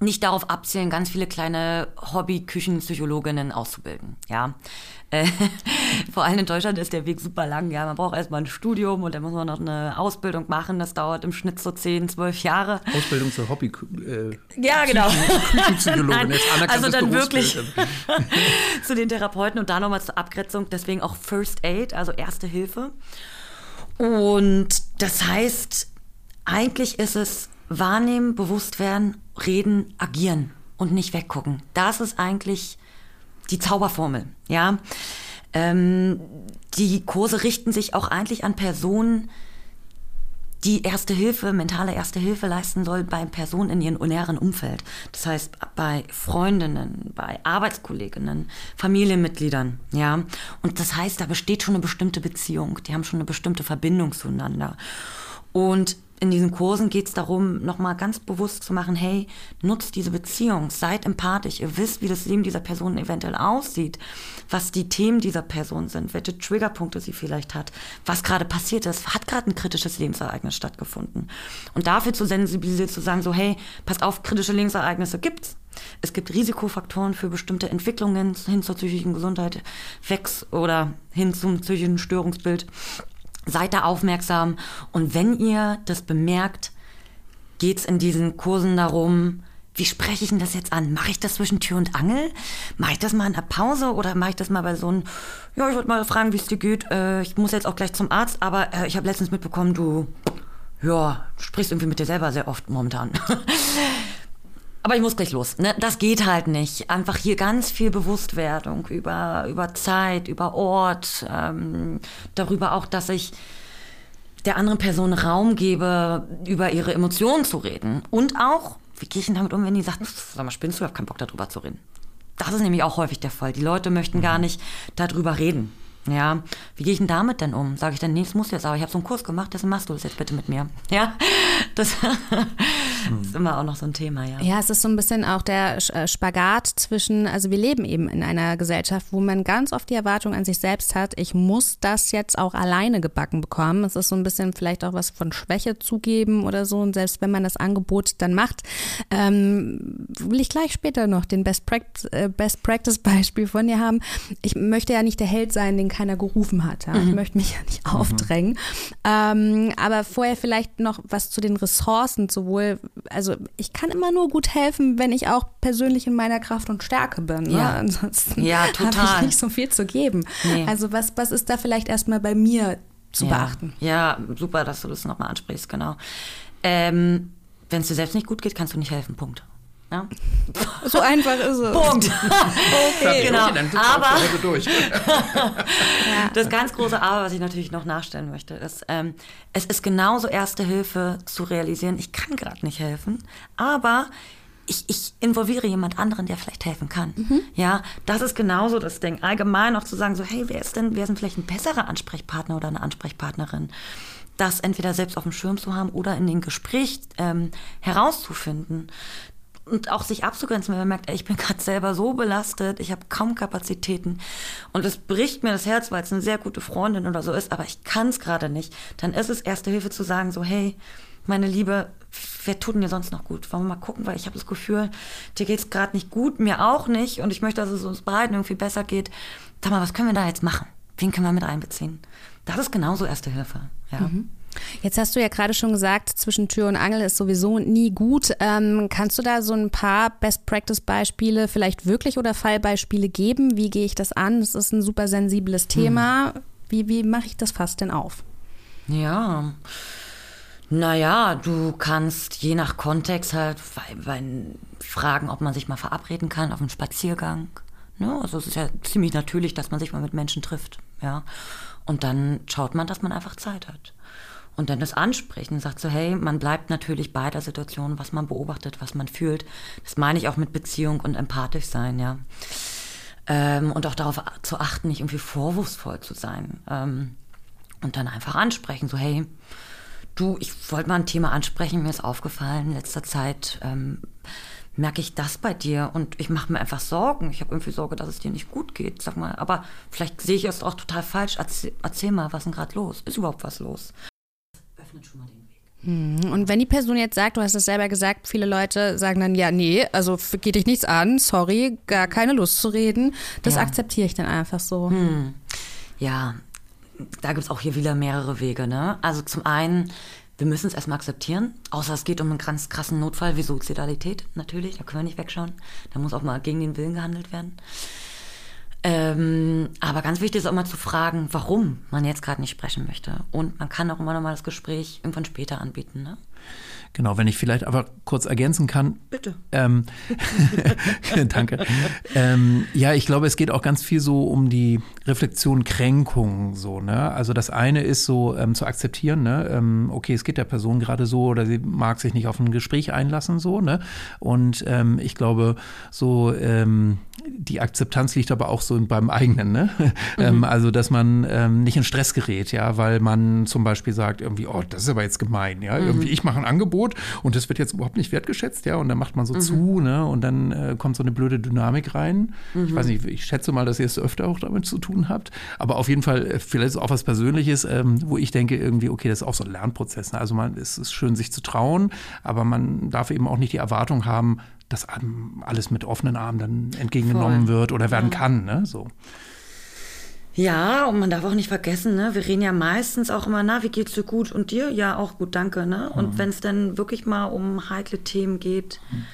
nicht darauf abzielen, ganz viele kleine Hobby-Küchenpsychologinnen auszubilden. Ja. Äh, vor allem in Deutschland ist der Weg super lang. Ja, man braucht erstmal ein Studium und dann muss man noch eine Ausbildung machen. Das dauert im Schnitt so 10, 12 Jahre. Ausbildung zur Hobby. Äh, ja, genau. Küchenpsychologin. also dann wirklich zu den Therapeuten und da nochmal zur Abgrenzung. Deswegen auch First Aid, also Erste Hilfe. Und das heißt, eigentlich ist es wahrnehmen, bewusst werden, reden, agieren und nicht weggucken. Das ist eigentlich die Zauberformel, ja. Ähm, die Kurse richten sich auch eigentlich an Personen, die Erste Hilfe, mentale Erste Hilfe leisten soll bei Personen in ihrem näheren Umfeld. Das heißt, bei Freundinnen, bei Arbeitskolleginnen, Familienmitgliedern, ja. Und das heißt, da besteht schon eine bestimmte Beziehung. Die haben schon eine bestimmte Verbindung zueinander. Und in diesen Kursen geht es darum, nochmal ganz bewusst zu machen, hey, nutzt diese Beziehung, seid empathisch, ihr wisst, wie das Leben dieser Person eventuell aussieht, was die Themen dieser Person sind, welche Triggerpunkte sie vielleicht hat, was gerade passiert ist, hat gerade ein kritisches Lebensereignis stattgefunden. Und dafür zu sensibilisieren, zu sagen, so, hey, passt auf, kritische Lebensereignisse gibt's. Es gibt Risikofaktoren für bestimmte Entwicklungen hin zur psychischen Gesundheit, Wex oder hin zum psychischen Störungsbild. Seid da aufmerksam und wenn ihr das bemerkt, geht es in diesen Kursen darum, wie spreche ich denn das jetzt an? Mache ich das zwischen Tür und Angel? Mache ich das mal in der Pause oder mache ich das mal bei so einem, ja, ich wollte mal fragen, wie es dir geht. Äh, ich muss jetzt auch gleich zum Arzt, aber äh, ich habe letztens mitbekommen, du, ja, sprichst irgendwie mit dir selber sehr oft momentan. Aber ich muss gleich los. Ne? Das geht halt nicht. Einfach hier ganz viel Bewusstwerdung über, über Zeit, über Ort, ähm, darüber auch, dass ich der anderen Person Raum gebe, über ihre Emotionen zu reden. Und auch, wie gehe ich denn damit um, wenn die sagt, sag mal, spinnst du, ich habe keinen Bock darüber zu reden. Das ist nämlich auch häufig der Fall. Die Leute möchten gar nicht darüber reden. Ja, wie gehe ich denn damit denn um? Sage ich dann, nee, das muss jetzt, aber ich habe so einen Kurs gemacht, deswegen machst du das jetzt bitte mit mir. Ja, das ist immer auch noch so ein Thema, ja. Ja, es ist so ein bisschen auch der äh, Spagat zwischen, also wir leben eben in einer Gesellschaft, wo man ganz oft die Erwartung an sich selbst hat, ich muss das jetzt auch alleine gebacken bekommen. Es ist so ein bisschen vielleicht auch was von Schwäche zugeben oder so. Und selbst wenn man das Angebot dann macht, ähm, will ich gleich später noch den Best Practice, äh, Best Practice Beispiel von dir haben. Ich möchte ja nicht der Held sein, den keiner gerufen hat. Ja? Mhm. Ich möchte mich ja nicht mhm. aufdrängen. Ähm, aber vorher vielleicht noch was zu den Ressourcen, sowohl, also ich kann immer nur gut helfen, wenn ich auch persönlich in meiner Kraft und Stärke bin. Ne? Ja. Ansonsten ja, habe ich nicht so viel zu geben. Nee. Also was, was ist da vielleicht erstmal bei mir zu ja. beachten? Ja, super, dass du das nochmal ansprichst, genau. Ähm, wenn es dir selbst nicht gut geht, kannst du nicht helfen, Punkt. Ja. So einfach ist es. Punkt. okay, genau. Aber durch. das ganz große Aber, was ich natürlich noch nachstellen möchte, ist, ähm, es ist genauso Erste Hilfe zu realisieren. Ich kann gerade nicht helfen, aber ich, ich involviere jemand anderen, der vielleicht helfen kann. Mhm. Ja, das ist genauso das Ding. Allgemein auch zu sagen, so, hey, wer ist denn, wer sind vielleicht ein besserer Ansprechpartner oder eine Ansprechpartnerin? Das entweder selbst auf dem Schirm zu haben oder in dem Gespräch ähm, herauszufinden und auch sich abzugrenzen, wenn man merkt, ey, ich bin gerade selber so belastet, ich habe kaum Kapazitäten und es bricht mir das Herz, weil es eine sehr gute Freundin oder so ist, aber ich kann es gerade nicht, dann ist es erste Hilfe zu sagen, so hey, meine Liebe, wer tut mir sonst noch gut? Wollen wir mal gucken, weil ich habe das Gefühl, dir geht es gerade nicht gut, mir auch nicht und ich möchte, dass es uns beiden irgendwie besser geht. Sag mal, was können wir da jetzt machen? Wen können wir mit einbeziehen? Das ist genauso erste Hilfe. Ja. Mhm. Jetzt hast du ja gerade schon gesagt, zwischen Tür und Angel ist sowieso nie gut. Ähm, kannst du da so ein paar Best-Practice-Beispiele vielleicht wirklich oder Fallbeispiele geben? Wie gehe ich das an? Das ist ein super sensibles Thema. Hm. Wie, wie mache ich das fast denn auf? Ja. Naja, du kannst je nach Kontext halt fragen, ob man sich mal verabreden kann auf einen Spaziergang. Ne? Also es ist ja ziemlich natürlich, dass man sich mal mit Menschen trifft. Ja. Und dann schaut man, dass man einfach Zeit hat und dann das ansprechen und sagt so, hey, man bleibt natürlich bei der Situation, was man beobachtet, was man fühlt. Das meine ich auch mit Beziehung und empathisch sein, ja. Ähm, und auch darauf zu achten, nicht irgendwie vorwurfsvoll zu sein. Ähm, und dann einfach ansprechen, so, hey, du, ich wollte mal ein Thema ansprechen, mir ist aufgefallen, in letzter Zeit ähm, merke ich das bei dir und ich mache mir einfach Sorgen. Ich habe irgendwie Sorge, dass es dir nicht gut geht, sag mal. Aber vielleicht sehe ich es auch total falsch. Erzähl, erzähl mal, was ist denn gerade los? Ist überhaupt was los? Öffnet schon mal den Weg. Hm, und wenn die Person jetzt sagt, du hast es selber gesagt, viele Leute sagen dann, ja, nee, also geht dich nichts an, sorry, gar keine Lust zu reden. Das ja. akzeptiere ich dann einfach so. Hm. Ja, da gibt es auch hier wieder mehrere Wege. Ne? Also zum einen, wir müssen es erstmal akzeptieren, außer es geht um einen ganz krassen Notfall wie Suizidalität, natürlich, da können wir nicht wegschauen. Da muss auch mal gegen den Willen gehandelt werden. Ähm, aber ganz wichtig ist auch mal zu fragen, warum man jetzt gerade nicht sprechen möchte. Und man kann auch immer noch mal das Gespräch irgendwann später anbieten. Ne? Genau, wenn ich vielleicht aber kurz ergänzen kann. Bitte. Ähm, danke. Ähm, ja, ich glaube, es geht auch ganz viel so um die Reflexion Kränkung. So, ne? Also das eine ist so ähm, zu akzeptieren, ne? Ähm, okay, es geht der Person gerade so oder sie mag sich nicht auf ein Gespräch einlassen, so, ne? Und ähm, ich glaube, so ähm, die Akzeptanz liegt aber auch so beim eigenen, ne? Mhm. also, dass man nicht in Stress gerät, ja, weil man zum Beispiel sagt, irgendwie, oh, das ist aber jetzt gemein, ja, mhm. irgendwie, ich mache ein Angebot und das wird jetzt überhaupt nicht wertgeschätzt, ja, und dann macht man so mhm. zu, ne, und dann äh, kommt so eine blöde Dynamik rein. Mhm. Ich weiß nicht, ich schätze mal, dass ihr es öfter auch damit zu tun habt, aber auf jeden Fall, äh, vielleicht ist es auch was Persönliches, ähm, wo ich denke irgendwie, okay, das ist auch so ein Lernprozess, ne? also man, es ist schön, sich zu trauen, aber man darf eben auch nicht die Erwartung haben, dass alles mit offenen Armen dann entgegengenommen Voll. wird oder werden ja. kann, ne, so. Ja, und man darf auch nicht vergessen, ne, wir reden ja meistens auch immer, na, wie geht's dir gut und dir? Ja, auch gut, danke, ne? Und mhm. wenn es dann wirklich mal um heikle Themen geht, mhm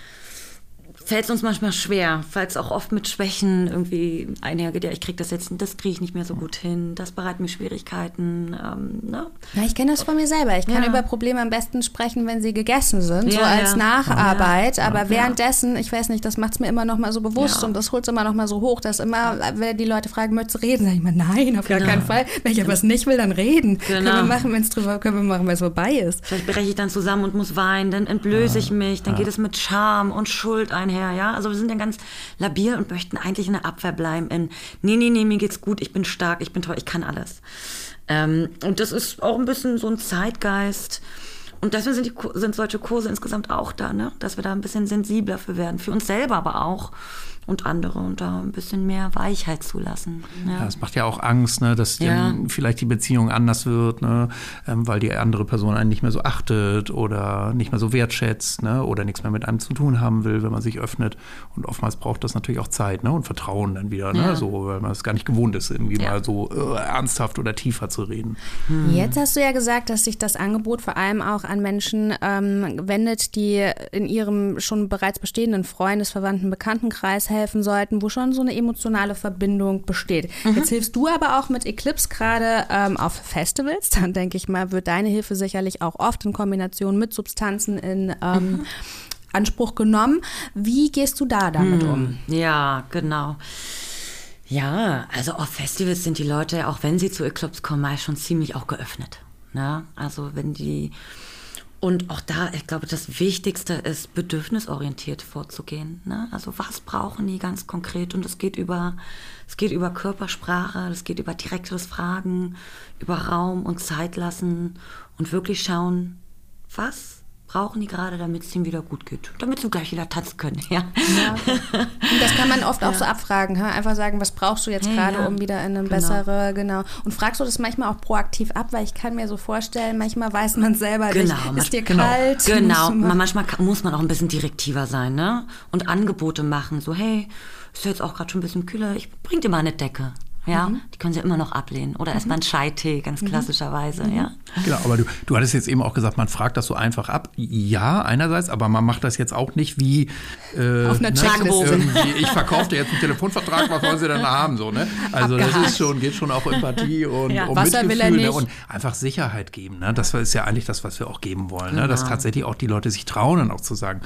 fällt es uns manchmal schwer, weil es auch oft mit Schwächen irgendwie einhergeht. Ja, ich kriege das jetzt, das kriege ich nicht mehr so gut hin, das bereitet mir Schwierigkeiten. Ähm, ne? Ja, ich kenne das von mir selber. Ich kann ja. über Probleme am besten sprechen, wenn sie gegessen sind, ja, so als ja. Nacharbeit. Aber währenddessen, ich weiß nicht, das macht es mir immer noch mal so bewusst und das holt es immer noch mal so hoch, dass immer, wenn die Leute fragen, möchtest du reden, sage ich mal, nein, auf genau. gar keinen Fall. Wenn ich etwas nicht will, dann reden. Genau. Können wir genau. machen, wenn es drüber, können wir machen, wenn es vorbei ist. Vielleicht breche ich dann zusammen und muss weinen, dann entblöße ich mich, dann geht es mit Scham und Schuld einher her, ja. Also wir sind ja ganz labil und möchten eigentlich in der Abwehr bleiben. In, nee, nee, nee, mir geht's gut, ich bin stark, ich bin toll, ich kann alles. Ähm, und das ist auch ein bisschen so ein Zeitgeist. Und deswegen sind, die, sind solche Kurse insgesamt auch da, ne? dass wir da ein bisschen sensibler für werden, für uns selber aber auch und andere und da ein bisschen mehr Weichheit zulassen. Ja, ja das macht ja auch Angst, ne, dass ja. vielleicht die Beziehung anders wird, ne, ähm, weil die andere Person einen nicht mehr so achtet oder nicht mehr so wertschätzt ne, oder nichts mehr mit einem zu tun haben will, wenn man sich öffnet. Und oftmals braucht das natürlich auch Zeit ne, und Vertrauen dann wieder, ne, so, weil man es gar nicht gewohnt ist, irgendwie mal so äh, ernsthaft oder tiefer zu reden. Hm. Jetzt hast du ja gesagt, dass sich das Angebot vor allem auch an Menschen ähm, wendet, die in ihrem schon bereits bestehenden Freundes-, Verwandten-, Bekanntenkreis helfen sollten, wo schon so eine emotionale Verbindung besteht. Mhm. Jetzt hilfst du aber auch mit Eclipse gerade ähm, auf Festivals. Dann denke ich mal, wird deine Hilfe sicherlich auch oft in Kombination mit Substanzen in ähm, mhm. Anspruch genommen. Wie gehst du da damit mhm. um? Ja, genau. Ja, also auf Festivals sind die Leute, auch wenn sie zu Eclipse kommen, meist schon ziemlich auch geöffnet. Ne? Also wenn die und auch da, ich glaube, das Wichtigste ist, bedürfnisorientiert vorzugehen. Ne? Also was brauchen die ganz konkret? Und es geht über, es geht über Körpersprache, es geht über direktes Fragen, über Raum und Zeit lassen und wirklich schauen, was brauchen die gerade, damit es ihnen wieder gut geht. Damit sie gleich wieder tanzen können. Ja. ja. Und das kann man oft ja. auch so abfragen. Ha? Einfach sagen, was brauchst du jetzt gerade, ja. um wieder in eine genau. bessere, genau. Und fragst du das manchmal auch proaktiv ab, weil ich kann mir so vorstellen, manchmal weiß man selber genau. nicht, ist dir genau. kalt? Genau, manchmal muss man auch ein bisschen direktiver sein, ne? Und Angebote machen, so hey, ist jetzt auch gerade schon ein bisschen kühler, ich bring dir mal eine Decke. Ja, mhm. die können sie immer noch ablehnen. Oder mhm. erstmal einen Scheitee, ganz mhm. klassischerweise, mhm. ja. Genau, aber du, du hattest jetzt eben auch gesagt, man fragt das so einfach ab. Ja, einerseits, aber man macht das jetzt auch nicht wie äh, auf einer ne, Checkliste. Ich verkaufe dir jetzt einen Telefonvertrag, was wollen sie denn da haben? So, ne? Also Abgehakt. das ist schon, geht schon auch Empathie und ja. um Wasser Mitgefühl ne? und einfach Sicherheit geben. Ne? Das ist ja eigentlich das, was wir auch geben wollen. Genau. Ne? Dass genau. tatsächlich auch die Leute sich trauen, dann auch zu sagen,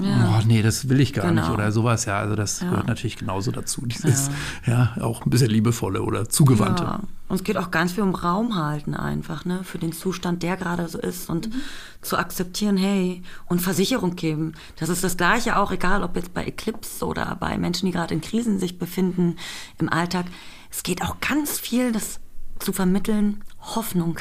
ja. Oh, nee, das will ich gar genau. nicht oder sowas, ja. Also das ja. gehört natürlich genauso dazu. Dieses, ja. ja, auch ein bisschen liebevolle oder zugewandte. Ja. Und es geht auch ganz viel um Raum halten einfach, ne, für den Zustand, der gerade so ist und mhm. zu akzeptieren, hey, und Versicherung geben. Das ist das Gleiche auch, egal ob jetzt bei Eclipse oder bei Menschen, die gerade in Krisen sich befinden im Alltag. Es geht auch ganz viel, das zu vermitteln, Hoffnung.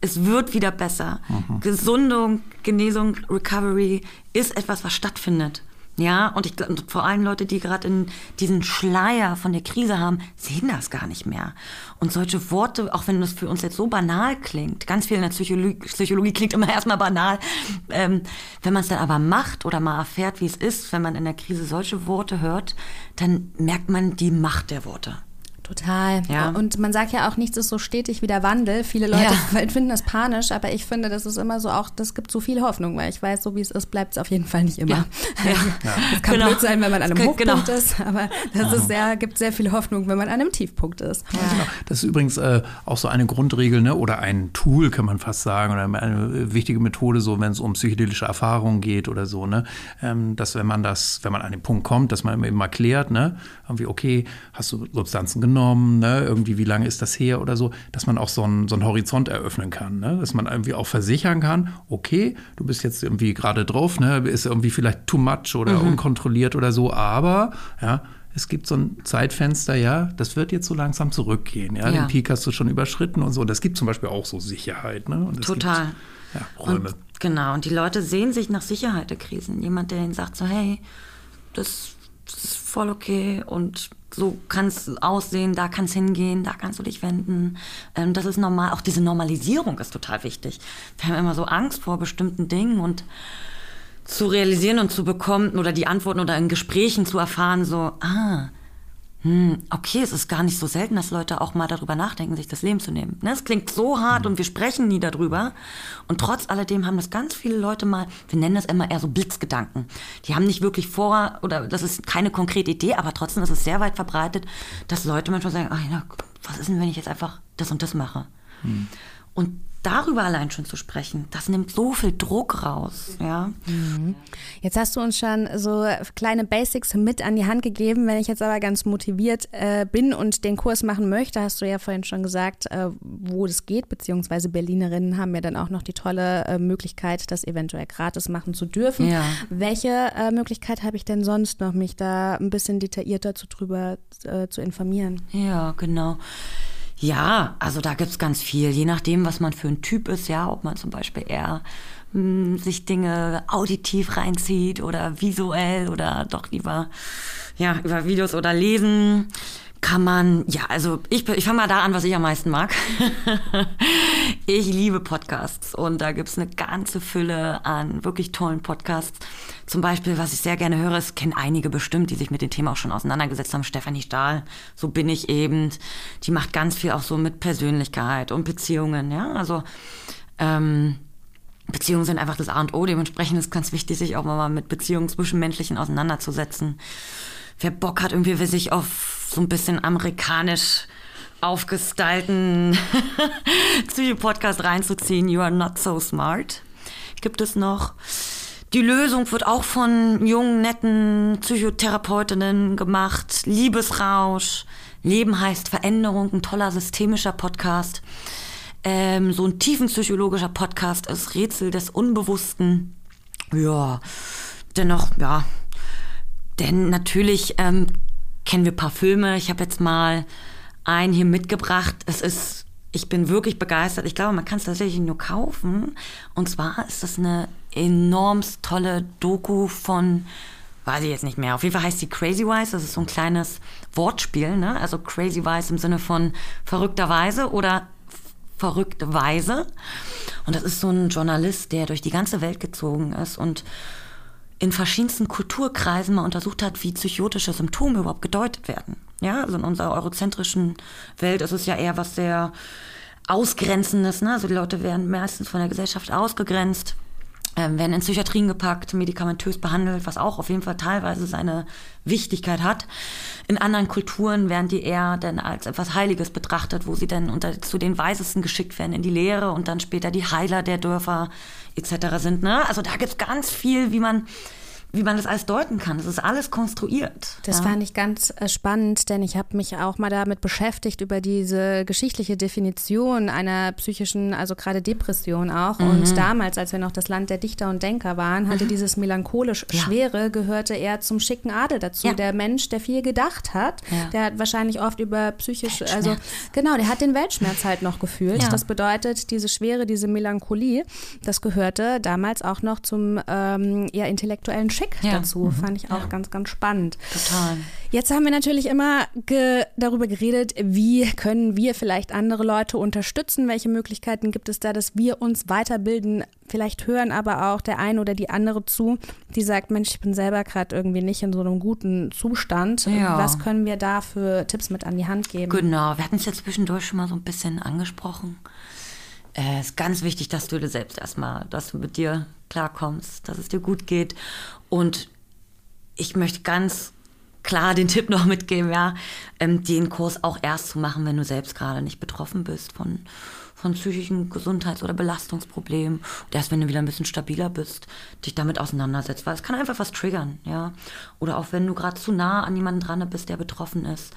Es wird wieder besser. Mhm. Gesundung, Genesung, Recovery ist etwas, was stattfindet. Ja, und ich und vor allem Leute, die gerade in diesen Schleier von der Krise haben, sehen das gar nicht mehr. Und solche Worte, auch wenn das für uns jetzt so banal klingt, ganz viel in der Psychologie, Psychologie klingt immer erstmal banal, ähm, wenn man es dann aber macht oder mal erfährt, wie es ist, wenn man in der Krise solche Worte hört, dann merkt man die Macht der Worte. Total. Ja. Und man sagt ja auch, nichts ist so stetig wie der Wandel. Viele Leute Ja. finden das panisch, aber ich finde, das ist immer so auch, das gibt so viel Hoffnung, weil ich weiß, so wie es ist, bleibt es auf jeden Fall nicht immer. Ja. Es kann Genau. blöd sein, wenn man an einem Hochpunkt genau. ist, aber das ist sehr, gibt sehr viel Hoffnung, wenn man an einem Tiefpunkt ist. Genau. Das ist übrigens äh, auch so eine Grundregel ne? oder ein Tool, kann man fast sagen, oder eine äh, wichtige Methode, so wenn es um psychedelische Erfahrungen geht oder so, ne? ähm, dass wenn man das, wenn man an den Punkt kommt, dass man eben mal klärt, ne? irgendwie, okay, hast du Substanzen genommen, ne? irgendwie, wie lange ist das her oder so, dass man auch so einen, so einen Horizont eröffnen kann, ne? dass man irgendwie auch versichern kann, okay, du bist jetzt irgendwie gerade drauf, ne? ist irgendwie vielleicht too much oder unkontrolliert oder so, aber ja, es gibt so ein Zeitfenster, ja, das wird jetzt so langsam zurückgehen. Ja, Ja. den Peak hast du schon überschritten und so. Das gibt zum Beispiel auch so Sicherheit. Ne? Und Total. Gibt, ja, Räume. Und, genau, und die Leute sehen sich nach Sicherheit der Krisen. Jemand, der ihnen sagt so, hey, das, das ist voll okay und so kann es aussehen, da kann es hingehen, da kannst du dich wenden. Ähm, das ist normal. Auch diese Normalisierung ist total wichtig. Wir haben immer so Angst vor bestimmten Dingen und zu realisieren und zu bekommen oder die Antworten oder in Gesprächen zu erfahren, so, ah, hm, okay, es ist gar nicht so selten, dass Leute auch mal darüber nachdenken, sich das Leben zu nehmen. Ne, Es klingt so hart und wir sprechen nie darüber. Und trotz alledem haben das ganz viele Leute mal, wir nennen das immer eher so Blitzgedanken. Die haben nicht wirklich vor, oder das ist keine konkrete Idee, aber trotzdem ist es sehr weit verbreitet, dass Leute manchmal sagen, ach was ist denn, wenn ich jetzt einfach das und das mache? Und darüber allein schon zu sprechen, das nimmt so viel Druck raus, ja. Jetzt hast du uns schon so kleine Basics mit an die Hand gegeben. Wenn ich jetzt aber ganz motiviert äh, bin und den Kurs machen möchte, hast du ja vorhin schon gesagt, äh, wo das geht, beziehungsweise Berlinerinnen haben ja dann auch noch die tolle äh, Möglichkeit, das eventuell gratis machen zu dürfen. Ja. Welche äh, Möglichkeit habe ich denn sonst noch, mich da ein bisschen detaillierter zu drüber äh, zu informieren? Ja, genau. Ja, also da gibt's ganz viel, je nachdem, was man für ein Typ ist, ja, ob man zum Beispiel eher mh, sich Dinge auditiv reinzieht oder visuell oder doch lieber ja, über Videos oder lesen. Kann man, ja, also ich, ich fange mal da an, was ich am meisten mag. ich liebe Podcasts und da gibt's eine ganze Fülle an wirklich tollen Podcasts. Zum Beispiel, was ich sehr gerne höre, es kennen einige bestimmt, die sich mit dem Thema auch schon auseinandergesetzt haben, Stefanie Stahl, so bin ich eben. Die macht ganz viel auch so mit Persönlichkeit und Beziehungen, ja, also ähm, Beziehungen sind einfach das A und O. Dementsprechend ist es ganz wichtig, sich auch mal mit Beziehungen zwischenmenschlichen auseinanderzusetzen. Wer Bock hat, irgendwie sich auf so ein bisschen amerikanisch aufgestylten Psycho-Podcast reinzuziehen, You Are Not So Smart, gibt es noch. Die Lösung wird auch von jungen, netten Psychotherapeutinnen gemacht. Liebesrausch. Leben heißt Veränderung, ein toller systemischer Podcast. Ähm, so ein tiefenpsychologischer Podcast ist Rätsel des Unbewussten. Ja, dennoch, ja. Denn natürlich ähm, kennen wir Parfüme. Ich habe jetzt mal einen hier mitgebracht. Es ist, ich bin wirklich begeistert. Ich glaube, man kann es tatsächlich nur kaufen. Und zwar ist das eine enorm tolle Doku von, weiß ich jetzt nicht mehr. Auf jeden Fall heißt sie Crazy Wise. Das ist so ein kleines Wortspiel, ne? Also Crazy Wise im Sinne von verrückterweise oder verrückte Weise. Und das ist so ein Journalist, der durch die ganze Welt gezogen ist und in verschiedensten Kulturkreisen mal untersucht hat, wie psychotische Symptome überhaupt gedeutet werden. Ja, also in unserer eurozentrischen Welt ist es ja eher was sehr Ausgrenzendes. Ne? Also die Leute werden meistens von der Gesellschaft ausgegrenzt, ähm, werden in Psychiatrien gepackt, medikamentös behandelt, was auch auf jeden Fall teilweise seine Wichtigkeit hat. In anderen Kulturen werden die eher dann als etwas Heiliges betrachtet, wo sie dann unter, zu den Weisesten geschickt werden in die Lehre und dann später die Heiler der Dörfer etc. sind. Ne? Also da gibt's ganz viel, wie man wie man das alles deuten kann. Das ist alles konstruiert. Das ja. fand ich ganz äh, spannend, denn ich habe mich auch mal damit beschäftigt, über diese geschichtliche Definition einer psychischen, also gerade Depression auch. Mhm. Und damals, als wir noch das Land der Dichter und Denker waren, hatte dieses melancholisch Ja. Schwere, gehörte eher zum schicken Adel dazu. Ja. Der Mensch, der viel gedacht hat, Ja. der hat wahrscheinlich oft über psychisch, also genau, der hat den Weltschmerz halt noch gefühlt. Ja. Das bedeutet, diese Schwere, diese Melancholie, das gehörte damals auch noch zum ähm, eher intellektuellen schick Ja. dazu. Fand ich auch ganz, ganz spannend. Total. Jetzt haben wir natürlich immer ge darüber geredet, wie können wir vielleicht andere Leute unterstützen, welche Möglichkeiten gibt es da, dass wir uns weiterbilden. Vielleicht hören aber auch der eine oder die andere zu, die sagt, Mensch, ich bin selber gerade irgendwie nicht in so einem guten Zustand. Ja. Was können wir da für Tipps mit an die Hand geben? Genau, wir hatten es ja zwischendurch schon mal so ein bisschen angesprochen. Es ist ganz wichtig, dass du dir selbst erstmal, dass du mit dir klarkommst, dass es dir gut geht. Und ich möchte ganz klar den Tipp noch mitgeben, ja, ähm, den Kurs auch erst zu machen, wenn du selbst gerade nicht betroffen bist von, von psychischen Gesundheits- oder Belastungsproblemen. Und erst wenn du wieder ein bisschen stabiler bist, dich damit auseinandersetzt, weil es kann einfach was triggern, ja. Oder auch wenn du gerade zu nah an jemanden dran bist, der betroffen ist.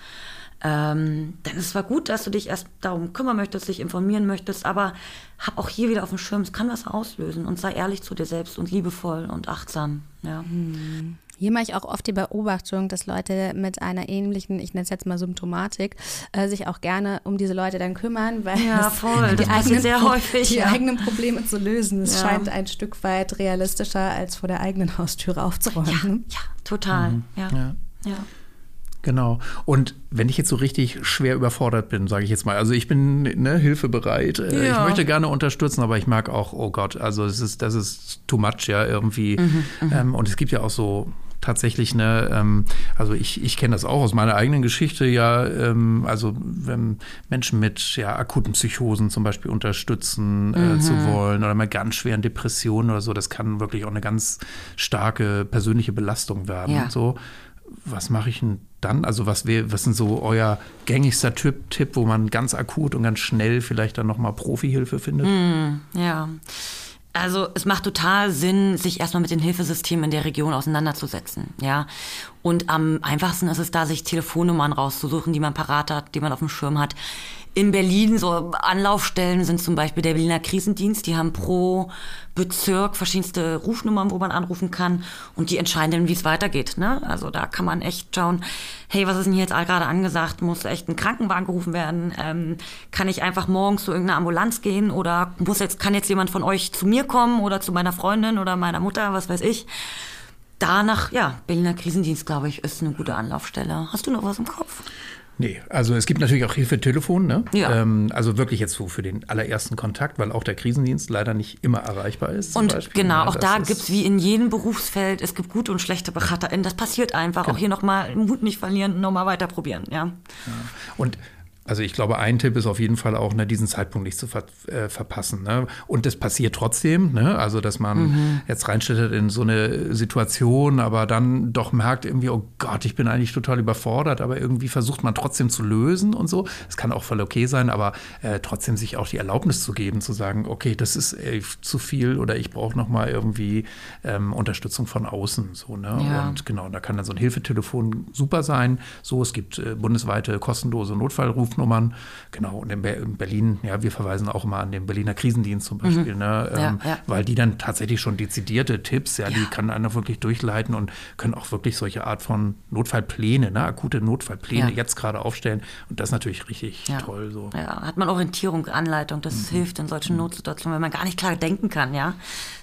Ähm, dann ist es zwar gut, dass du dich erst darum kümmern möchtest, dich informieren möchtest, aber hab auch hier wieder auf dem Schirm, es kann was auslösen und sei ehrlich zu dir selbst und liebevoll und achtsam. Ja. Hier mache ich auch oft die Beobachtung, dass Leute mit einer ähnlichen, ich nenne es jetzt mal Symptomatik, äh, sich auch gerne um diese Leute dann kümmern, weil Ja, voll. die eigenen, sehr häufig, die ja. eigenen Probleme zu lösen. Es Ja. scheint ein Stück weit realistischer, als vor der eigenen Haustüre aufzuräumen. Ja, total. Ja. Ja. Ja. Genau. Und wenn ich jetzt so richtig schwer überfordert bin, sage ich jetzt mal, also ich bin ne, hilfebereit, äh, Ja. ich möchte gerne unterstützen, aber ich merke auch, oh Gott, also es ist, das ist too much ja irgendwie. Mhm, ähm, und es gibt ja auch so tatsächlich eine, ähm, also ich, ich kenne das auch aus meiner eigenen Geschichte, ja, ähm, also wenn Menschen mit ja, akuten Psychosen zum Beispiel unterstützen äh, zu Mhm. wollen oder mit ganz schweren Depressionen oder so, das kann wirklich auch eine ganz starke persönliche Belastung werden. Ja. So, was mache ich denn dann? Also was wär, was sind so euer gängigster Tipp, Tipp, wo man ganz akut und ganz schnell vielleicht dann nochmal Profihilfe findet? Ja. Also es macht total Sinn, sich erstmal mit den Hilfesystemen in der Region auseinanderzusetzen, ja. Und am einfachsten ist es da, sich Telefonnummern rauszusuchen, die man parat hat, die man auf dem Schirm hat. In Berlin so Anlaufstellen sind zum Beispiel der Berliner Krisendienst, die haben pro Bezirk verschiedenste Rufnummern, wo man anrufen kann und die entscheiden dann, wie es weitergeht. Ne? Also da kann man echt schauen, hey, was ist denn hier jetzt gerade angesagt? Muss echt ein Krankenwagen gerufen werden? Ähm, kann ich einfach morgens zu irgendeiner Ambulanz gehen oder muss jetzt, kann jetzt jemand von euch zu mir kommen oder zu meiner Freundin oder meiner Mutter, was weiß ich? Danach, ja, Berliner Krisendienst, glaube ich, ist eine gute Anlaufstelle. Hast du noch was im Kopf? Nee, also es gibt natürlich auch Hilfetelefon, ne? Ja. Ähm, also wirklich jetzt so für den allerersten Kontakt, weil auch der Krisendienst leider nicht immer erreichbar ist. Und Beispiel. genau, Ja, auch da ist- gibt's wie in jedem Berufsfeld, es gibt gute und schlechte BeraterInnen. Das passiert einfach. Genau. Auch hier nochmal Mut nicht verlieren, nochmal weiter probieren. Ja. Und also ich glaube, ein Tipp ist auf jeden Fall auch, ne, diesen Zeitpunkt nicht zu ver äh, verpassen. Ne? Und das passiert trotzdem, ne? Also dass man Mhm. jetzt reinstellt in so eine Situation, aber dann doch merkt irgendwie, oh Gott, ich bin eigentlich total überfordert, aber irgendwie versucht man trotzdem zu lösen und so. Das kann auch voll okay sein, aber äh, trotzdem sich auch die Erlaubnis zu geben, zu sagen, okay, das ist äh, zu viel oder ich brauche noch mal irgendwie ähm, Unterstützung von außen. So, ne? Ja. Und genau, da kann dann so ein Hilfetelefon super sein. So, es gibt äh, bundesweite kostenlose Notfallrufnummern. Genau, und in, Ber in Berlin, ja, wir verweisen auch immer an den Berliner Krisendienst zum Beispiel, ne? Mhm. Ja, Ähm, ja. weil die dann tatsächlich schon dezidierte Tipps, ja, die kann einer wirklich durchleiten und können auch wirklich solche Art von Notfallpläne, ne? akute Notfallpläne Ja. jetzt gerade aufstellen. Und das ist natürlich richtig Ja. toll. So. Ja, hat man Orientierung, Anleitung, das Mhm. hilft in solchen Notsituationen, wenn man gar nicht klar denken kann, ja.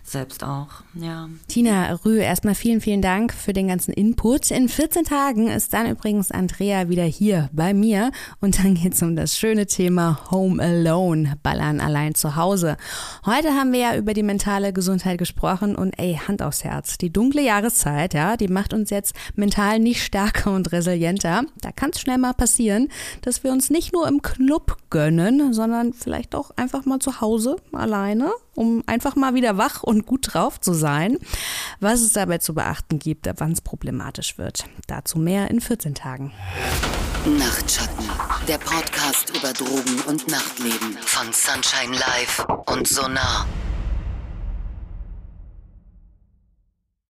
Selbst auch, ja. Tina Rüh, erstmal vielen, vielen Dank für den ganzen Input. In 14 Tagen ist dann übrigens Andrea wieder hier bei mir und dann geht's um das schöne Thema Home Alone, Ballern allein zu Hause. Heute haben wir ja über die mentale Gesundheit gesprochen und ey, Hand aufs Herz. Die dunkle Jahreszeit, ja, die macht uns jetzt mental nicht stärker und resilienter. Da kann es schnell mal passieren, dass wir uns nicht nur im Club gönnen, sondern vielleicht auch einfach mal zu Hause alleine, um einfach mal wieder wach und gut drauf zu sein. Was es dabei zu beachten gibt, wann es problematisch wird. Dazu mehr in 14 Tagen. Nachtschatten, der Podcast über Drogen und Nachtleben von Sunshine Live und Sonar.